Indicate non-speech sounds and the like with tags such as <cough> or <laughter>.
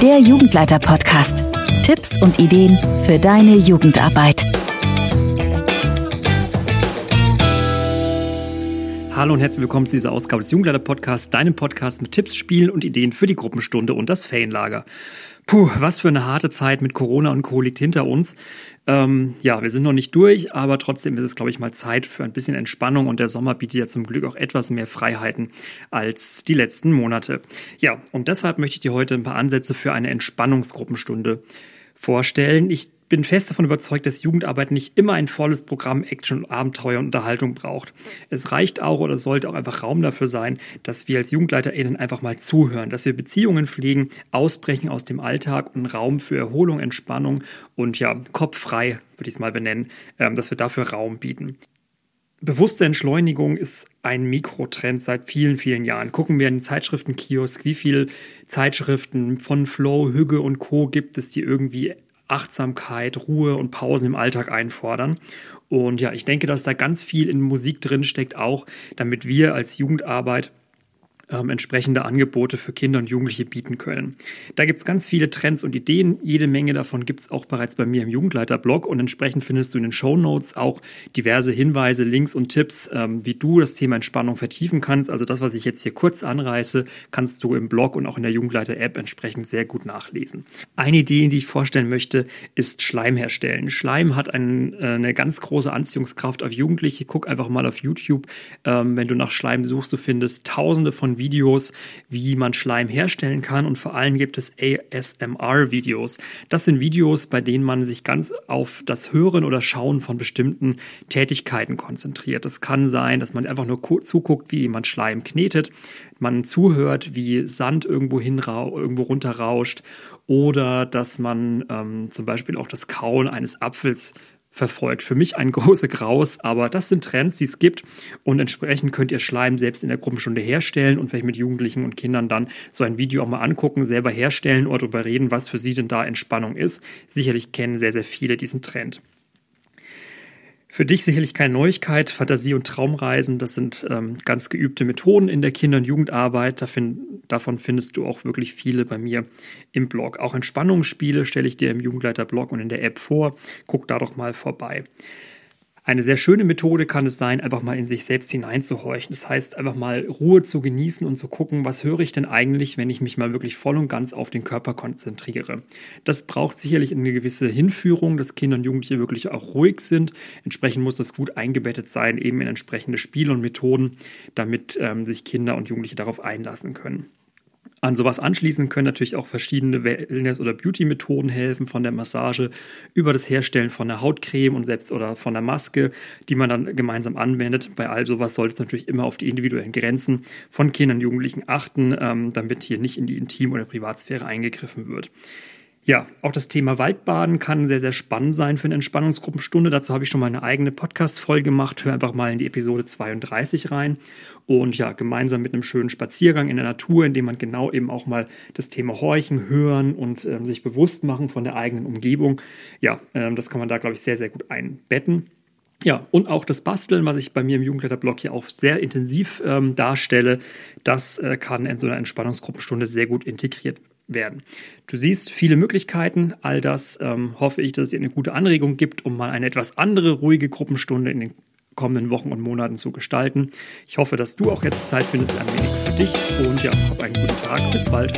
der Jugendleiter-Podcast. Tipps und Ideen für deine Jugendarbeit. Hallo und herzlich willkommen zu dieser Ausgabe des Jugendleiter-Podcasts, deinem Podcast mit Tipps, Spielen und Ideen für die Gruppenstunde und das Ferienlager. Puh, was für eine harte Zeit mit Corona und Co. liegt hinter uns. Ähm, ja, wir sind noch nicht durch, aber trotzdem ist es, glaube ich, mal Zeit für ein bisschen Entspannung und der Sommer bietet ja zum Glück auch etwas mehr Freiheiten als die letzten Monate. Ja, und deshalb möchte ich dir heute ein paar Ansätze für eine Entspannungsgruppenstunde vorstellen. Ich bin fest davon überzeugt, dass Jugendarbeit nicht immer ein volles Programm Action, Abenteuer und Unterhaltung braucht. Es reicht auch oder sollte auch einfach Raum dafür sein, dass wir als JugendleiterInnen einfach mal zuhören, dass wir Beziehungen pflegen, ausbrechen aus dem Alltag und Raum für Erholung, Entspannung und ja, kopffrei, würde ich es mal benennen, ähm, dass wir dafür Raum bieten. Bewusste Entschleunigung ist ein Mikrotrend seit vielen, vielen Jahren. Gucken wir in den Zeitschriftenkiosk, wie viele Zeitschriften von Flow, Hügge und Co. gibt es, die irgendwie Achtsamkeit, Ruhe und Pausen im Alltag einfordern. Und ja, ich denke, dass da ganz viel in Musik drin steckt, auch damit wir als Jugendarbeit ähm, entsprechende Angebote für Kinder und Jugendliche bieten können. Da gibt es ganz viele Trends und Ideen. Jede Menge davon gibt es auch bereits bei mir im Jugendleiter-Blog und entsprechend findest du in den Show Notes auch diverse Hinweise, Links und Tipps, ähm, wie du das Thema Entspannung vertiefen kannst. Also das, was ich jetzt hier kurz anreiße, kannst du im Blog und auch in der Jugendleiter-App entsprechend sehr gut nachlesen. Eine Idee, die ich vorstellen möchte, ist Schleim herstellen. Schleim hat ein, äh, eine ganz große Anziehungskraft auf Jugendliche. Guck einfach mal auf YouTube, ähm, wenn du nach Schleim suchst, du findest tausende von Videos, wie man Schleim herstellen kann und vor allem gibt es ASMR-Videos. Das sind Videos, bei denen man sich ganz auf das Hören oder Schauen von bestimmten Tätigkeiten konzentriert. Es kann sein, dass man einfach nur zuguckt, wie jemand Schleim knetet, man zuhört, wie Sand irgendwo hin irgendwo runterrauscht oder dass man ähm, zum Beispiel auch das Kauen eines Apfels verfolgt. Für mich ein <laughs> große Graus, aber das sind Trends, die es gibt und entsprechend könnt ihr Schleim selbst in der Gruppenstunde herstellen und vielleicht mit Jugendlichen und Kindern dann so ein Video auch mal angucken, selber herstellen oder darüber reden, was für sie denn da Entspannung ist. Sicherlich kennen sehr, sehr viele diesen Trend. Für dich sicherlich keine Neuigkeit. Fantasie- und Traumreisen, das sind ähm, ganz geübte Methoden in der Kinder- und Jugendarbeit. davon findest du auch wirklich viele bei mir im Blog. Auch Entspannungsspiele stelle ich dir im Jugendleiter-Blog und in der App vor. Guck da doch mal vorbei. Eine sehr schöne Methode kann es sein, einfach mal in sich selbst hineinzuhorchen. Das heißt, einfach mal Ruhe zu genießen und zu gucken, was höre ich denn eigentlich, wenn ich mich mal wirklich voll und ganz auf den Körper konzentriere. Das braucht sicherlich eine gewisse Hinführung, dass Kinder und Jugendliche wirklich auch ruhig sind. Entsprechend muss das gut eingebettet sein, eben in entsprechende Spiele und Methoden, damit ähm, sich Kinder und Jugendliche darauf einlassen können. An sowas anschließend können natürlich auch verschiedene Wellness- oder Beauty-Methoden helfen, von der Massage über das Herstellen von einer Hautcreme und selbst oder von einer Maske, die man dann gemeinsam anwendet. Bei all sowas sollte es natürlich immer auf die individuellen Grenzen von Kindern und Jugendlichen achten, ähm, damit hier nicht in die Intim- oder Privatsphäre eingegriffen wird. Ja, auch das Thema Waldbaden kann sehr, sehr spannend sein für eine Entspannungsgruppenstunde. Dazu habe ich schon mal eine eigene Podcast-Folge gemacht. Hör einfach mal in die Episode 32 rein. Und ja, gemeinsam mit einem schönen Spaziergang in der Natur, in dem man genau eben auch mal das Thema Horchen, Hören und ähm, sich bewusst machen von der eigenen Umgebung. Ja, ähm, das kann man da, glaube ich, sehr, sehr gut einbetten. Ja, und auch das Basteln, was ich bei mir im Jugendleiterblog hier auch sehr intensiv ähm, darstelle, das äh, kann in so einer Entspannungsgruppenstunde sehr gut integriert werden. Du siehst viele Möglichkeiten. All das ähm, hoffe ich, dass es dir eine gute Anregung gibt, um mal eine etwas andere ruhige Gruppenstunde in den kommenden Wochen und Monaten zu gestalten. Ich hoffe, dass du auch jetzt Zeit findest, ein wenig für dich und ja, hab einen guten Tag. Bis bald.